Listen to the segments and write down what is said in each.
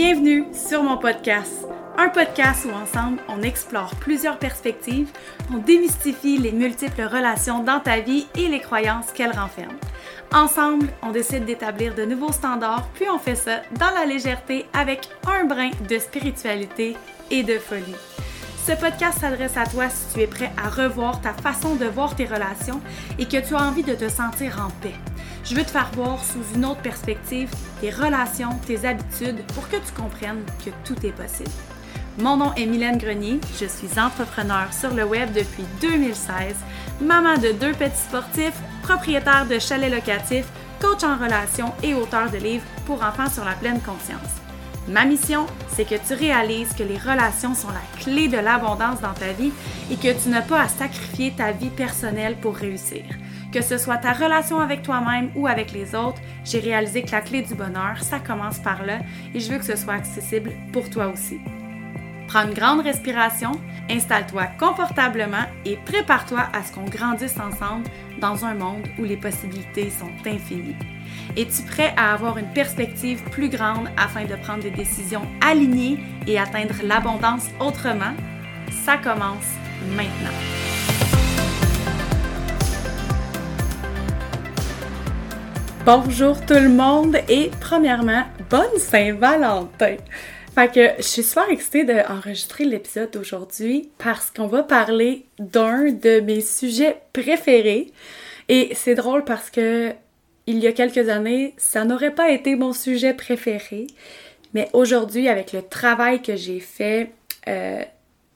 Bienvenue sur mon podcast. Un podcast où ensemble on explore plusieurs perspectives, on démystifie les multiples relations dans ta vie et les croyances qu'elles renferment. Ensemble, on décide d'établir de nouveaux standards, puis on fait ça dans la légèreté avec un brin de spiritualité et de folie. Ce podcast s'adresse à toi si tu es prêt à revoir ta façon de voir tes relations et que tu as envie de te sentir en paix. Je veux te faire voir sous une autre perspective tes relations, tes habitudes pour que tu comprennes que tout est possible. Mon nom est Mylène Grenier, je suis entrepreneur sur le web depuis 2016, maman de deux petits sportifs, propriétaire de chalets locatifs, coach en relations et auteur de livres pour enfants sur la pleine conscience. Ma mission, c'est que tu réalises que les relations sont la clé de l'abondance dans ta vie et que tu n'as pas à sacrifier ta vie personnelle pour réussir. Que ce soit ta relation avec toi-même ou avec les autres, j'ai réalisé que la clé du bonheur, ça commence par là et je veux que ce soit accessible pour toi aussi. Prends une grande respiration, installe-toi confortablement et prépare-toi à ce qu'on grandisse ensemble dans un monde où les possibilités sont infinies. Es-tu prêt à avoir une perspective plus grande afin de prendre des décisions alignées et atteindre l'abondance autrement? Ça commence maintenant. Bonjour tout le monde et premièrement, bonne Saint-Valentin! Fait que je suis super excitée d'enregistrer l'épisode d'aujourd'hui parce qu'on va parler d'un de mes sujets préférés. Et c'est drôle parce que il y a quelques années, ça n'aurait pas été mon sujet préféré. Mais aujourd'hui, avec le travail que j'ai fait euh,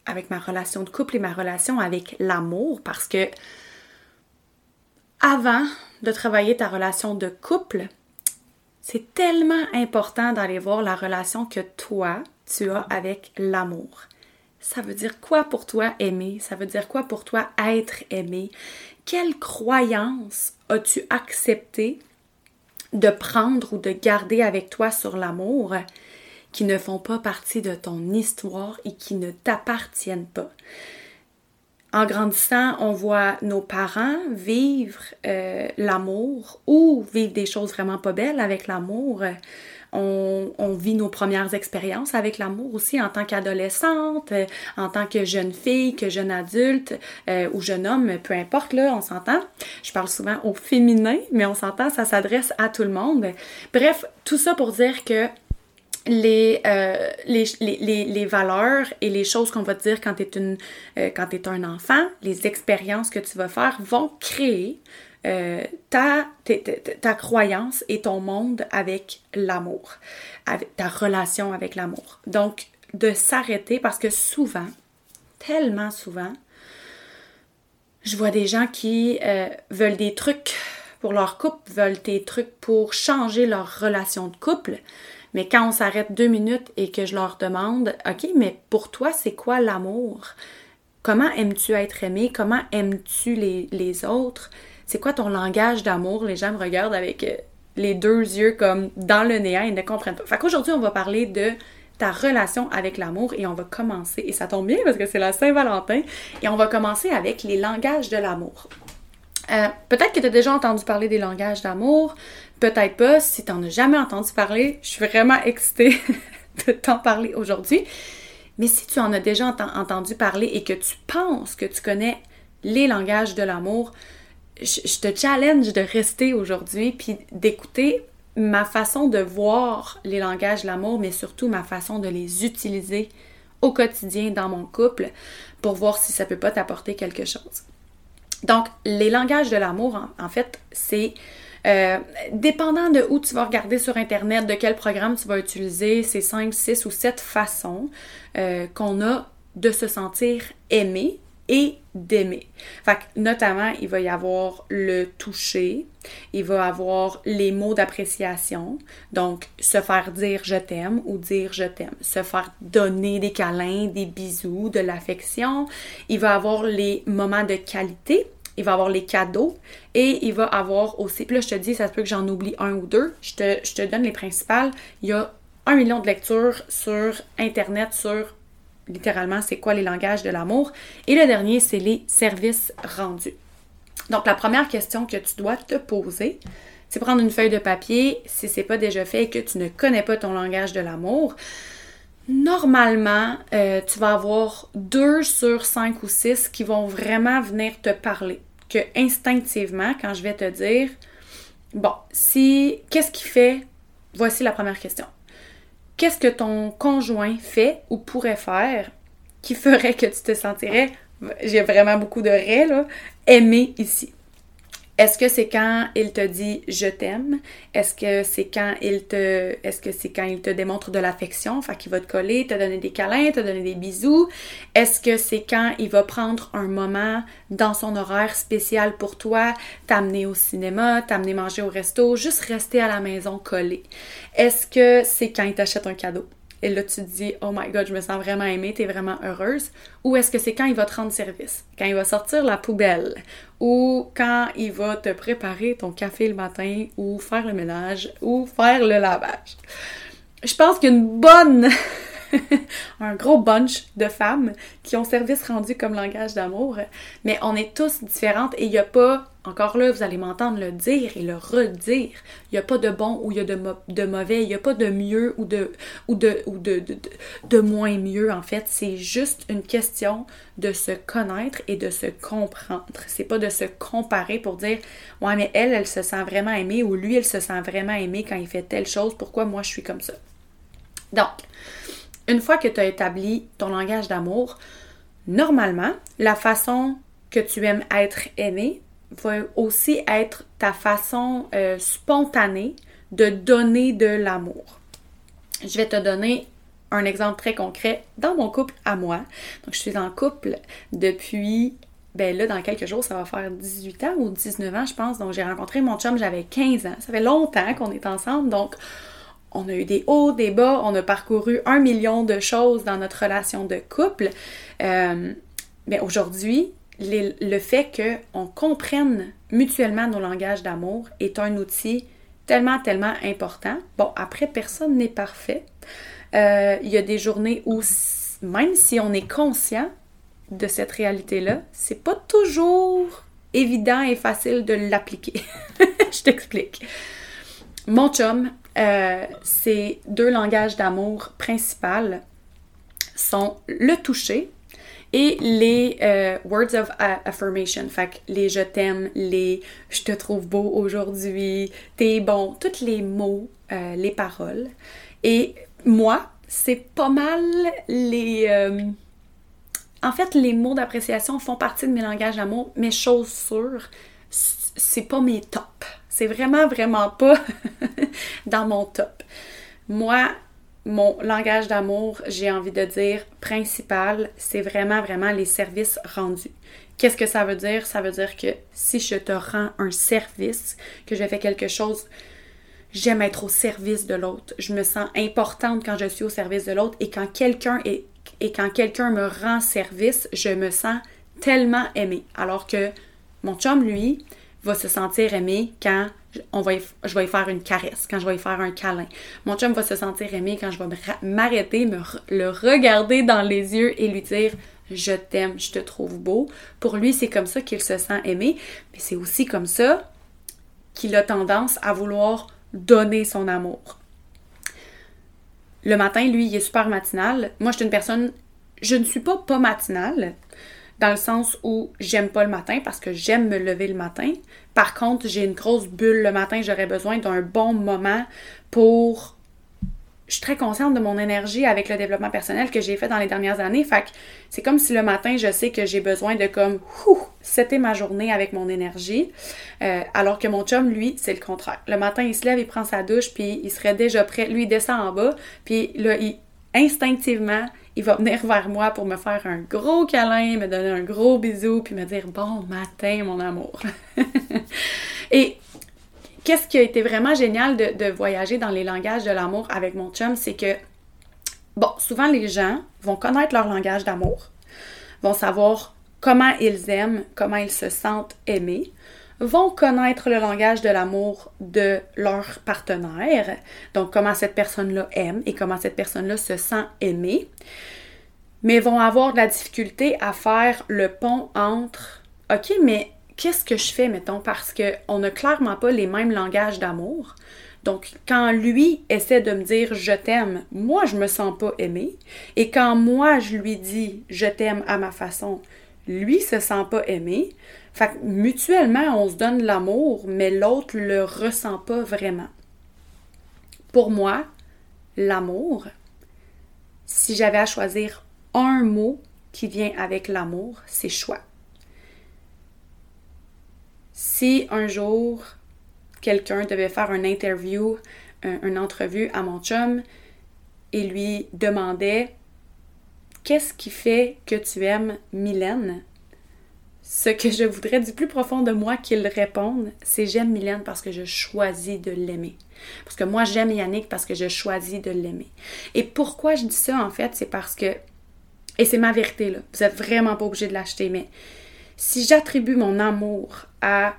avec ma relation de couple et ma relation avec l'amour, parce que avant de travailler ta relation de couple, c'est tellement important d'aller voir la relation que toi, tu as avec l'amour. Ça veut dire quoi pour toi aimer? Ça veut dire quoi pour toi être aimé? Quelle croyance as-tu accepté de prendre ou de garder avec toi sur l'amour qui ne font pas partie de ton histoire et qui ne t'appartiennent pas? En grandissant, on voit nos parents vivre euh, l'amour ou vivre des choses vraiment pas belles avec l'amour. On, vit nos premières expériences avec l'amour aussi en tant qu'adolescente, en tant que jeune fille, que jeune adulte euh, ou jeune homme, peu importe, là, on s'entend. Je parle souvent au féminin, mais on s'entend, ça s'adresse à tout le monde. Bref, tout ça pour dire que euh, les, valeurs et les choses qu'on va te dire quand tu es, euh, un enfant, les expériences que tu vas faire vont créer euh, ta, croyance et ton monde avec l'amour, ta relation avec l'amour. Donc, de s'arrêter parce que souvent, tellement souvent, je vois des gens qui veulent des trucs pour leur couple, veulent des trucs pour changer leur relation de couple, mais quand on s'arrête deux minutes et que je leur demande, OK, mais pour toi, c'est quoi l'amour? Comment aimes-tu être aimé? Comment aimes-tu les, autres? C'est quoi ton langage d'amour? Les gens me regardent avec euh, les deux yeux comme dans le néant, ils ne comprennent pas. Fait qu'aujourd'hui, on va parler de ta relation avec l'amour et on va commencer, et ça tombe bien parce que c'est la Saint-Valentin, et on va commencer avec les langages de l'amour. Euh, peut-être que tu as déjà entendu parler des langages d'amour, peut-être pas. Si tu n'en as jamais entendu parler, je suis vraiment excitée de t'en parler aujourd'hui. Mais si tu en as déjà entendu parler et que tu penses que tu connais les langages de l'amour, je, te challenge de rester aujourd'hui puis d'écouter ma façon de voir les langages de l'amour, mais surtout ma façon de les utiliser au quotidien dans mon couple pour voir si ça peut pas t'apporter quelque chose. Donc, les langages de l'amour, en, fait, c'est euh, dépendant de où tu vas regarder sur Internet, de quel programme tu vas utiliser, c'est 5, 6 ou 7 façons euh, qu'on a de se sentir aimé et d'aimer. Fait que, notamment, il va y avoir le toucher, il va y avoir les mots d'appréciation, donc se faire dire je t'aime ou dire je t'aime, se faire donner des câlins, des bisous, de l'affection, il va y avoir les moments de qualité, il va avoir les cadeaux et il va avoir aussi, puis là je te dis, ça peut que j'en oublie un ou deux, je te, je te donne les principales. Il y a un million de lectures sur Internet sur littéralement c'est quoi les langages de l'amour. Et le dernier, c'est les services rendus. Donc la première question que tu dois te poser, c'est prendre une feuille de papier, si c'est pas déjà fait et que tu ne connais pas ton langage de l'amour, normalement, euh, tu vas avoir deux sur cinq ou six qui vont vraiment venir te parler. Que instinctivement, quand je vais te dire, bon, si, qu'est-ce qui fait, voici la première question. Qu'est-ce que ton conjoint fait ou pourrait faire qui ferait que tu te sentirais, j'ai vraiment beaucoup de ré, là, aimé ici? Est-ce que c'est quand il te dit je t'aime? Est-ce que c'est quand il te quand il te démontre de l'affection, fait qu'il va te coller, te donner des câlins, te donner des bisous? Est-ce que c'est quand il va prendre un moment dans son horaire spécial pour toi, t'amener au cinéma, t'amener manger au resto, juste rester à la maison collé? Est-ce que c'est quand il t'achète un cadeau? Et là tu te dis oh my god je me sens vraiment aimée, t'es vraiment heureuse. Ou est-ce que c'est quand il va te rendre service, quand il va sortir la poubelle? Ou quand il va te préparer ton café le matin ou faire le ménage ou faire le lavage? Je pense qu'une bonne un gros bunch de femmes qui ont service rendu comme langage d'amour, mais on est tous différentes et il n'y a pas, encore là, vous allez m'entendre le dire et le redire, il n'y a pas de bon ou il y a de, de mauvais, il n'y a pas de mieux ou de, ou de, ou de, de, de moins mieux en fait, c'est juste une question de se connaître et de se comprendre. C'est pas de se comparer pour dire ouais mais elle, elle se sent vraiment aimée ou lui, elle se sent vraiment aimé quand il fait telle chose, pourquoi moi je suis comme ça. Donc, une fois que tu as établi ton langage d'amour, normalement, la façon que tu aimes être aimé va aussi être ta façon euh, spontanée de donner de l'amour. Je vais te donner un exemple très concret dans mon couple à moi. Donc, je suis en couple depuis, ben là, dans quelques jours, ça va faire 18 ans ou 19 ans, je pense. Donc, j'ai rencontré mon chum, j'avais 15 ans. Ça fait longtemps qu'on est ensemble. Donc, on a eu des hauts, des bas, on a parcouru un million de choses dans notre relation de couple. Euh, mais aujourd'hui, le fait qu'on comprenne mutuellement nos langages d'amour est un outil tellement, tellement important. Bon, après, personne n'est parfait. Euh, il y a des journées où, même si on est conscient de cette réalité-là, c'est pas toujours évident et facile de l'appliquer. Je t'explique. Mon chum, euh, ces deux langages d'amour principaux sont le toucher et les euh, words of affirmation. Fait que les je t'aime, les je te trouve beau aujourd'hui, t'es bon, tous les mots, euh, les paroles. Et moi, c'est pas mal les. en fait, les mots d'appréciation font partie de mes langages d'amour, mais chose sûre, c'est pas mes tops. C'est vraiment, vraiment pas dans mon top. Moi, mon langage d'amour, j'ai envie de dire principal, c'est vraiment, vraiment les services rendus. Qu'est-ce que ça veut dire? Ça veut dire que si je te rends un service, que je fais quelque chose, j'aime être au service de l'autre. Je me sens importante quand je suis au service de l'autre et quand quelqu'un est et quand quelqu'un me rend service, je me sens tellement aimée. Alors que mon chum, lui, va se sentir aimé quand je vais lui faire une caresse, quand je vais lui faire un câlin. Mon chum va se sentir aimé quand je vais m'arrêter, me le regarder dans les yeux et lui dire je t'aime, je te trouve beau. Pour lui, c'est comme ça qu'il se sent aimé, mais c'est aussi comme ça qu'il a tendance à vouloir donner son amour. Le matin, lui, il est super matinal. Moi, je suis une personne, je ne suis pas pas matinale, dans le sens où j'aime pas le matin parce que j'aime me lever le matin. Par contre, j'ai une grosse bulle le matin, j'aurais besoin d'un bon moment pour je suis très consciente de mon énergie avec le développement personnel que j'ai fait dans les dernières années. Fait que c'est comme si le matin, je sais que j'ai besoin de comme, c'était ma journée avec mon énergie. Euh, alors que mon chum, lui, c'est le contraire. Le matin, il se lève, il prend sa douche, puis il serait déjà prêt. Lui, il descend en bas, puis là, il, instinctivement, il va venir vers moi pour me faire un gros câlin, me donner un gros bisou, puis me dire bon matin, mon amour. Et qu'est-ce qui a été vraiment génial de, voyager dans les langages de l'amour avec mon chum, c'est que, bon, souvent les gens vont connaître leur langage d'amour, vont savoir comment ils aiment, comment ils se sentent aimés, vont connaître le langage de l'amour de leur partenaire, donc comment cette personne-là aime et comment cette personne-là se sent aimée, mais vont avoir de la difficulté à faire le pont entre OK, mais qu'est-ce que je fais, mettons, parce qu'on n'a clairement pas les mêmes langages d'amour. Donc, quand lui essaie de me dire je t'aime, moi, je me sens pas aimée. Et quand moi, je lui dis je t'aime à ma façon, lui se sent pas aimé. Fait que mutuellement, on se donne l'amour, mais l'autre le ressent pas vraiment. Pour moi, l'amour, si j'avais à choisir un mot qui vient avec l'amour, c'est choix. Si un jour quelqu'un devait faire une interview, une entrevue à mon chum et lui demandait Qu'est-ce qui fait que tu aimes Mylène? Ce que je voudrais du plus profond de moi qu'il réponde, c'est j'aime Mylène parce que je choisis de l'aimer. Parce que moi, j'aime Yannick parce que je choisis de l'aimer. Et pourquoi je dis ça, en fait, c'est parce que, et c'est ma vérité, là, vous n'êtes vraiment pas obligé de l'acheter, mais si j'attribue mon amour à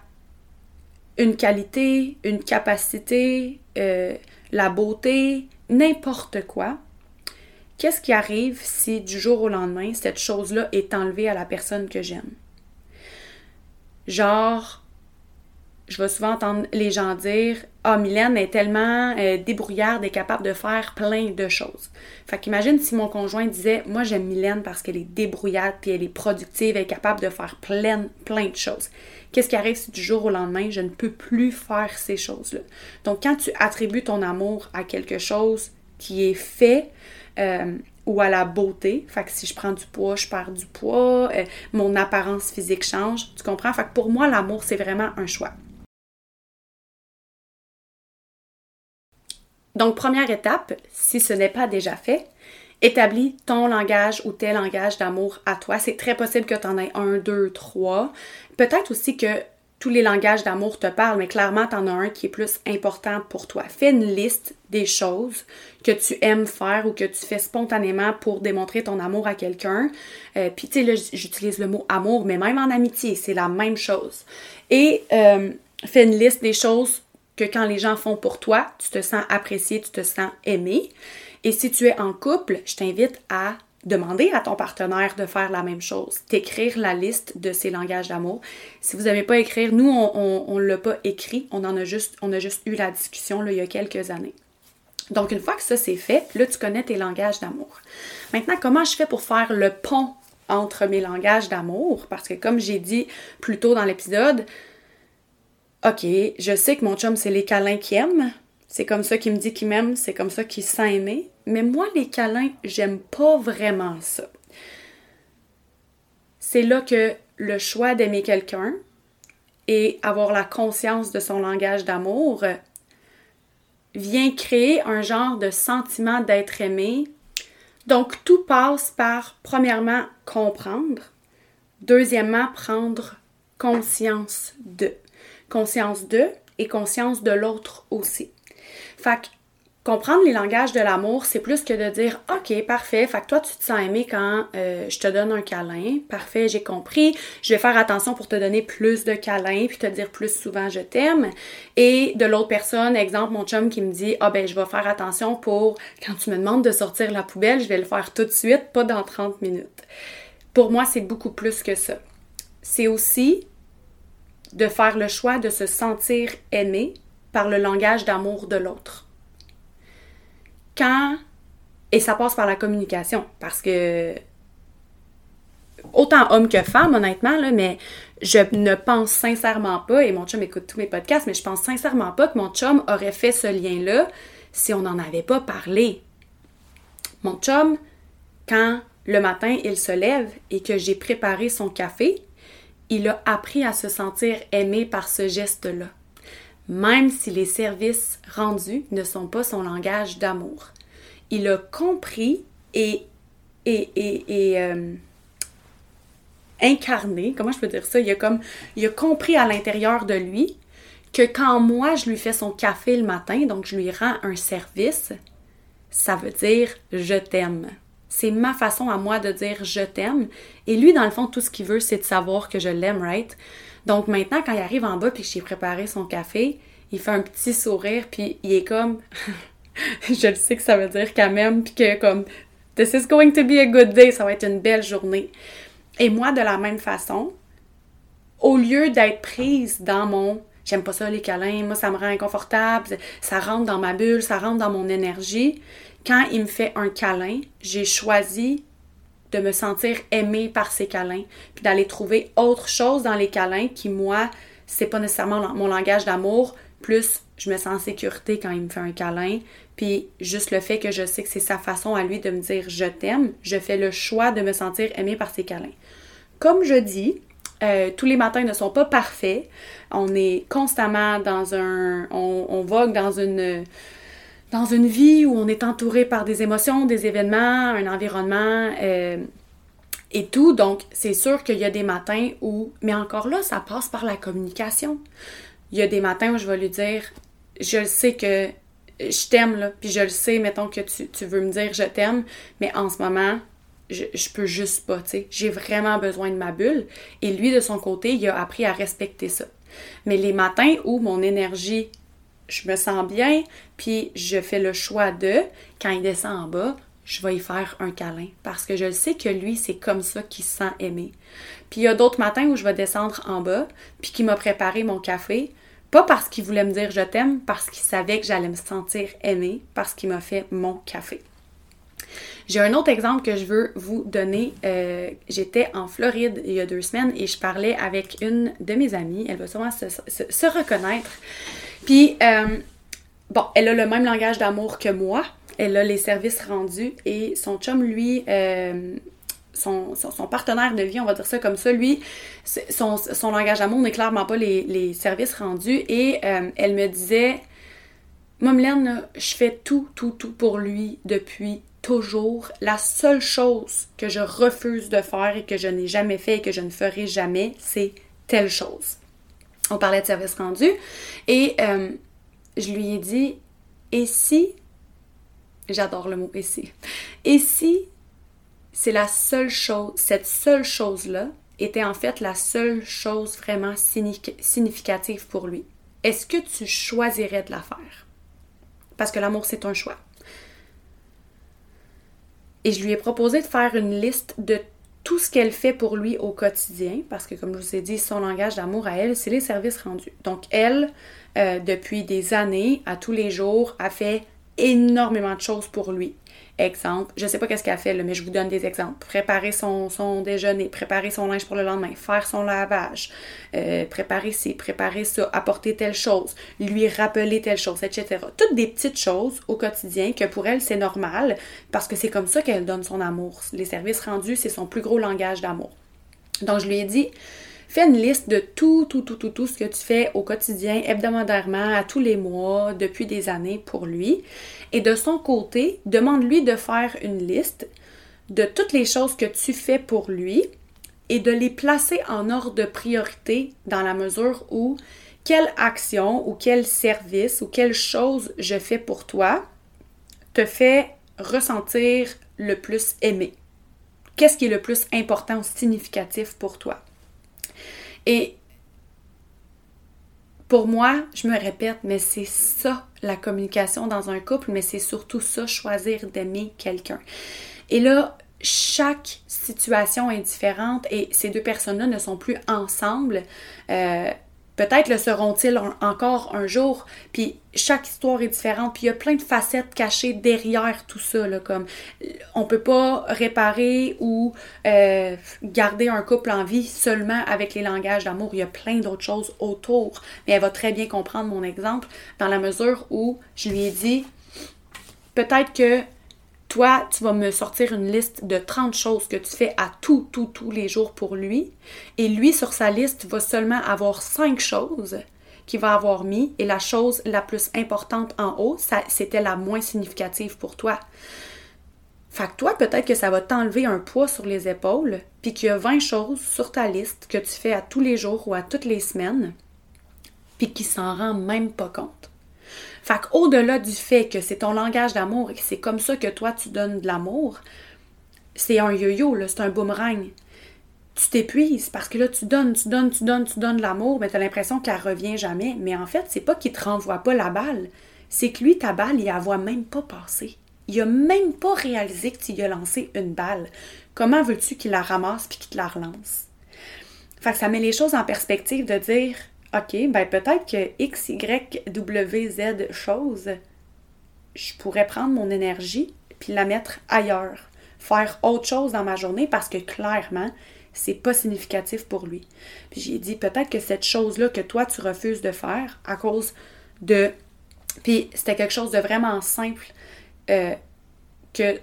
une qualité, une capacité, euh, la beauté, n'importe quoi, qu'est-ce qui arrive si du jour au lendemain, cette chose-là est enlevée à la personne que j'aime? Genre, je vais souvent entendre les gens dire Ah, Mylène est tellement euh, débrouillarde et capable de faire plein de choses. Fait qu'imagine si mon conjoint disait Moi, j'aime Mylène parce qu'elle est débrouillarde, puis elle est productive, elle est capable de faire plein, plein de choses. Qu'est-ce qui arrive si du jour au lendemain, je ne peux plus faire ces choses-là? Donc, quand tu attribues ton amour à quelque chose qui est fait, euh, ou à la beauté. Fait que si je prends du poids, je perds du poids, euh, mon apparence physique change. Tu comprends? Fait que pour moi, l'amour, c'est vraiment un choix. Donc, première étape, si ce n'est pas déjà fait, établis ton langage ou tes langages d'amour à toi. C'est très possible que tu en aies un, deux, trois. Peut-être aussi que tous les langages d'amour te parlent, mais clairement, tu en as un qui est plus important pour toi. Fais une liste des choses que tu aimes faire ou que tu fais spontanément pour démontrer ton amour à quelqu'un. Euh, puis, tu sais, là, j'utilise le mot amour, mais même en amitié, c'est la même chose. Et euh, fais une liste des choses que quand les gens font pour toi, tu te sens apprécié, tu te sens aimé. Et si tu es en couple, je t'invite à demander à ton partenaire de faire la même chose, d'écrire la liste de ses langages d'amour. Si vous n'avez pas écrire, nous, on ne l'a pas écrit, on en a juste, on a juste eu la discussion il y a quelques années. Donc, une fois que ça c'est fait, là, tu connais tes langages d'amour. Maintenant, comment je fais pour faire le pont entre mes langages d'amour? Parce que comme j'ai dit plus tôt dans l'épisode, OK, je sais que mon chum, c'est les câlins qu'il aime. C'est comme ça qu'il me dit qu'il m'aime, c'est comme ça qu'il sent aimer. Mais moi, les câlins, j'aime pas vraiment ça. C'est là que le choix d'aimer quelqu'un et avoir la conscience de son langage d'amour vient créer un genre de sentiment d'être aimé. Donc, tout passe par, premièrement, comprendre. Deuxièmement, prendre conscience de conscience de et conscience de l'autre aussi. Fait que comprendre les langages de l'amour, c'est plus que de dire OK, parfait, fait que toi tu te sens aimé quand euh, je te donne un câlin. Parfait, j'ai compris. Je vais faire attention pour te donner plus de câlins puis te dire plus souvent je t'aime. Et de l'autre personne, exemple mon chum qui me dit "Ah ben je vais faire attention pour quand tu me demandes de sortir la poubelle, je vais le faire tout de suite, pas dans 30 minutes." Pour moi, c'est beaucoup plus que ça. C'est aussi de faire le choix de se sentir aimé par le langage d'amour de l'autre. Quand, et ça passe par la communication, parce que autant homme que femme, honnêtement, là, mais je ne pense sincèrement pas, et mon chum écoute tous mes podcasts, mais je pense sincèrement pas que mon chum aurait fait ce lien-là si on n'en avait pas parlé. Mon chum, quand le matin il se lève et que j'ai préparé son café, il a appris à se sentir aimé par ce geste-là, même si les services rendus ne sont pas son langage d'amour. Il a compris et, et, et, euh, incarné, comment je peux dire ça, il a, comme, il a compris à l'intérieur de lui que quand moi je lui fais son café le matin, donc je lui rends un service, ça veut dire je t'aime. C'est ma façon à moi de dire je t'aime. Et lui, dans le fond, tout ce qu'il veut, c'est de savoir que je l'aime, right? Donc maintenant, quand il arrive en bas puis que j'ai préparé son café, il fait un petit sourire puis il est comme je le sais que ça veut dire quand même puis que comme this is going to be a good day, ça va être une belle journée. Et moi de la même façon, au lieu d'être prise dans mon j'aime pas ça les câlins, moi ça me rend inconfortable, ça rentre dans ma bulle, ça rentre dans mon énergie. Quand il me fait un câlin, j'ai choisi de me sentir aimée par ces câlins, puis d'aller trouver autre chose dans les câlins qui moi, c'est pas nécessairement mon langage d'amour, plus je me sens en sécurité quand il me fait un câlin, puis juste le fait que je sais que c'est sa façon à lui de me dire je t'aime, je fais le choix de me sentir aimée par ses câlins. Comme je dis, euh, tous les matins ne sont pas parfaits. On est constamment dans un. On, vogue dans une. Dans une vie où on est entouré par des émotions, des événements, un environnement euh, et tout. Donc, c'est sûr qu'il y a des matins où. Mais encore là, ça passe par la communication. Il y a des matins où je vais lui dire Je le sais que je t'aime, là, puis je le sais, mettons que tu, veux me dire je t'aime, mais en ce moment, je, je peux juste pas, tu sais. J'ai vraiment besoin de ma bulle. Et lui, de son côté, il a appris à respecter ça. Mais les matins où mon énergie, je me sens bien, puis je fais le choix de, quand il descend en bas, je vais y faire un câlin. Parce que je sais que lui, c'est comme ça qu'il se sent aimé. Puis il y a d'autres matins où je vais descendre en bas, puis qu'il m'a préparé mon café. Pas parce qu'il voulait me dire je t'aime, parce qu'il savait que j'allais me sentir aimée, parce qu'il m'a fait mon café. J'ai un autre exemple que je veux vous donner. Euh, j'étais en Floride il y a deux semaines et je parlais avec une de mes amies. Elle va sûrement se, reconnaître. Puis, euh, bon, elle a le même langage d'amour que moi. Elle a les services rendus et son chum, lui, euh, son, partenaire de vie, on va dire ça comme ça, lui, son, langage d'amour n'est clairement pas les, services rendus. Et elle me disait, Momelaine, je fais tout, tout, tout pour lui depuis toujours. La seule chose que je refuse de faire et que je n'ai jamais fait et que je ne ferai jamais, c'est telle chose. On parlait de service rendu. Et euh, je lui ai dit et si j'adore le mot et si et si c'est la seule chose cette seule chose là était en fait la seule chose vraiment significative pour lui. Est-ce que tu choisirais de la faire? Parce que l'amour c'est un choix. Et je lui ai proposé de faire une liste de tout ce qu'elle fait pour lui au quotidien, parce que comme je vous ai dit, son langage d'amour à elle, c'est les services rendus. Donc elle, euh, depuis des années, à tous les jours, a fait énormément de choses pour lui. Exemple, je sais pas qu'est-ce qu'elle fait, mais je vous donne des exemples. Préparer son, déjeuner, préparer son linge pour le lendemain, faire son lavage, euh, préparer ci, préparer ça, apporter telle chose, lui rappeler telle chose, etc. Toutes des petites choses au quotidien que pour elle, c'est normal parce que c'est comme ça qu'elle donne son amour. Les services rendus, c'est son plus gros langage d'amour. Donc, je lui ai dit, Fais une liste de tout, tout, tout, tout, tout ce que tu fais au quotidien, hebdomadairement, à tous les mois, depuis des années pour lui. Et de son côté, demande-lui de faire une liste de toutes les choses que tu fais pour lui et de les placer en ordre de priorité dans la mesure où quelle action ou quel service ou quelle chose je fais pour toi te fait ressentir le plus aimé. Qu'est-ce qui est le plus important ou significatif pour toi? Et pour moi, je me répète, mais c'est ça la communication dans un couple, mais c'est surtout ça, choisir d'aimer quelqu'un. Et là, chaque situation est différente et ces deux personnes-là ne sont plus ensemble. Euh, Peut-être le seront-ils encore un jour, puis chaque histoire est différente, puis il y a plein de facettes cachées derrière tout ça, là, comme on peut pas réparer ou euh, garder un couple en vie seulement avec les langages d'amour, il y a plein d'autres choses autour, mais elle va très bien comprendre mon exemple dans la mesure où je lui ai dit, peut-être que toi, tu vas me sortir une liste de 30 choses que tu fais à tout, tout, tous les jours pour lui. Et lui, sur sa liste, va seulement avoir 5 choses qu'il va avoir mis. Et la chose la plus importante en haut, c'était la moins significative pour toi. Fait que toi, peut-être que ça va t'enlever un poids sur les épaules, puis qu'il y a 20 choses sur ta liste que tu fais à tous les jours ou à toutes les semaines, puis qu'il s'en rend même pas compte. Fait qu'au-delà du fait que c'est ton langage d'amour et que c'est comme ça que toi tu donnes de l'amour, c'est un yo-yo, c'est un boomerang. Tu t'épuises parce que là, tu donnes, tu donnes, tu donnes, tu donnes de l'amour, mais tu as l'impression qu'elle revient jamais. Mais en fait, c'est pas qu'il te renvoie pas la balle, c'est que lui, ta balle, il la voit même pas passer. Il a même pas réalisé que tu lui as lancé une balle. Comment veux-tu qu'il la ramasse puis qu'il te la relance? Fait que ça met les choses en perspective de dire OK, ben peut-être que X, Y, W, Z choses, je pourrais prendre mon énergie puis la mettre ailleurs, faire autre chose dans ma journée parce que clairement, c'est pas significatif pour lui. Puis j'ai dit peut-être que cette chose-là que toi tu refuses de faire à cause de puis c'était quelque chose de vraiment simple euh, que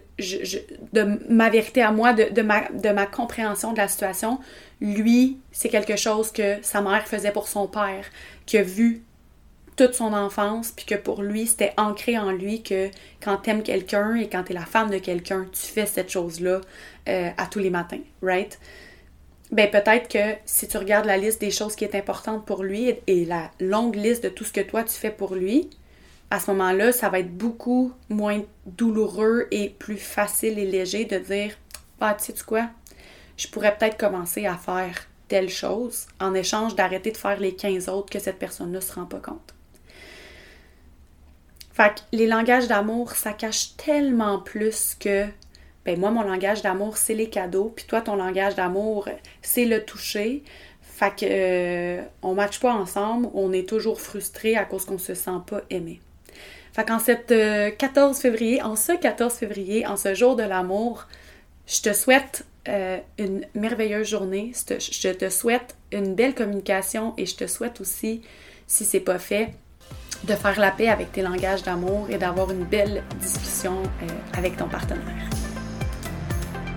de ma vérité à moi, de, ma, de ma compréhension de la situation, lui, c'est quelque chose que sa mère faisait pour son père, qui a vu toute son enfance, puis que pour lui, c'était ancré en lui que quand t'aimes quelqu'un et quand t'es la femme de quelqu'un, tu fais cette chose-là euh, à tous les matins, right? Ben peut-être que si tu regardes la liste des choses qui est importante pour lui et la longue liste de tout ce que toi tu fais pour lui, à ce moment-là, ça va être beaucoup moins douloureux et plus facile et léger de dire Ah, tu sais quoi, je pourrais peut-être commencer à faire telle chose en échange d'arrêter de faire les 15 autres que cette personne-là ne se rend pas compte. Fait que les langages d'amour, ça cache tellement plus que ben moi, mon langage d'amour, c'est les cadeaux, puis toi, ton langage d'amour, c'est le toucher. Fait que euh, on matche pas ensemble, on est toujours frustré à cause qu'on se sent pas aimé. Fait qu'en cette 14 euh, février, en ce 14 février, en ce jour de l'amour, je te souhaite euh, une merveilleuse journée. Je te souhaite une belle communication et je te souhaite aussi, si c'est pas fait, de faire la paix avec tes langages d'amour et d'avoir une belle discussion euh, avec ton partenaire.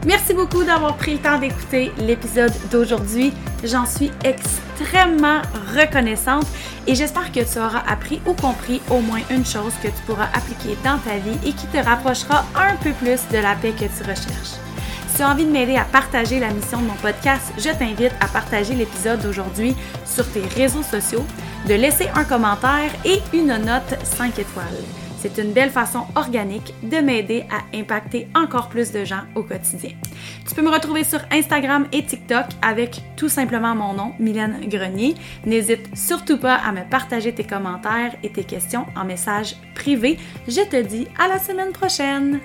Merci beaucoup d'avoir pris le temps d'écouter l'épisode d'aujourd'hui. J'en suis extrêmement reconnaissante et j'espère que tu auras appris ou compris au moins une chose que tu pourras appliquer dans ta vie et qui te rapprochera un peu plus de la paix que tu recherches. Si tu as envie de m'aider à partager la mission de mon podcast, je t'invite à partager l'épisode d'aujourd'hui sur tes réseaux sociaux, de laisser un commentaire et une note 5 étoiles. C'est une belle façon organique de m'aider à impacter encore plus de gens au quotidien. Tu peux me retrouver sur Instagram et TikTok avec tout simplement mon nom, Mylène Grenier. N'hésite surtout pas à me partager tes commentaires et tes questions en message privé. Je te dis à la semaine prochaine!